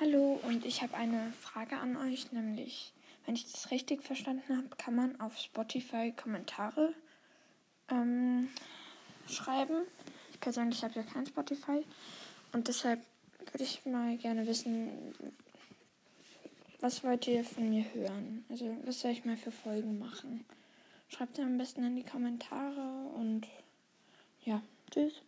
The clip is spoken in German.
Hallo und ich habe eine Frage an euch, nämlich, wenn ich das richtig verstanden habe, kann man auf Spotify Kommentare ähm, schreiben. Ich persönlich habe ja kein Spotify und deshalb würde ich mal gerne wissen, was wollt ihr von mir hören? Also was soll ich mal für Folgen machen? Schreibt es am besten in die Kommentare und ja, tschüss.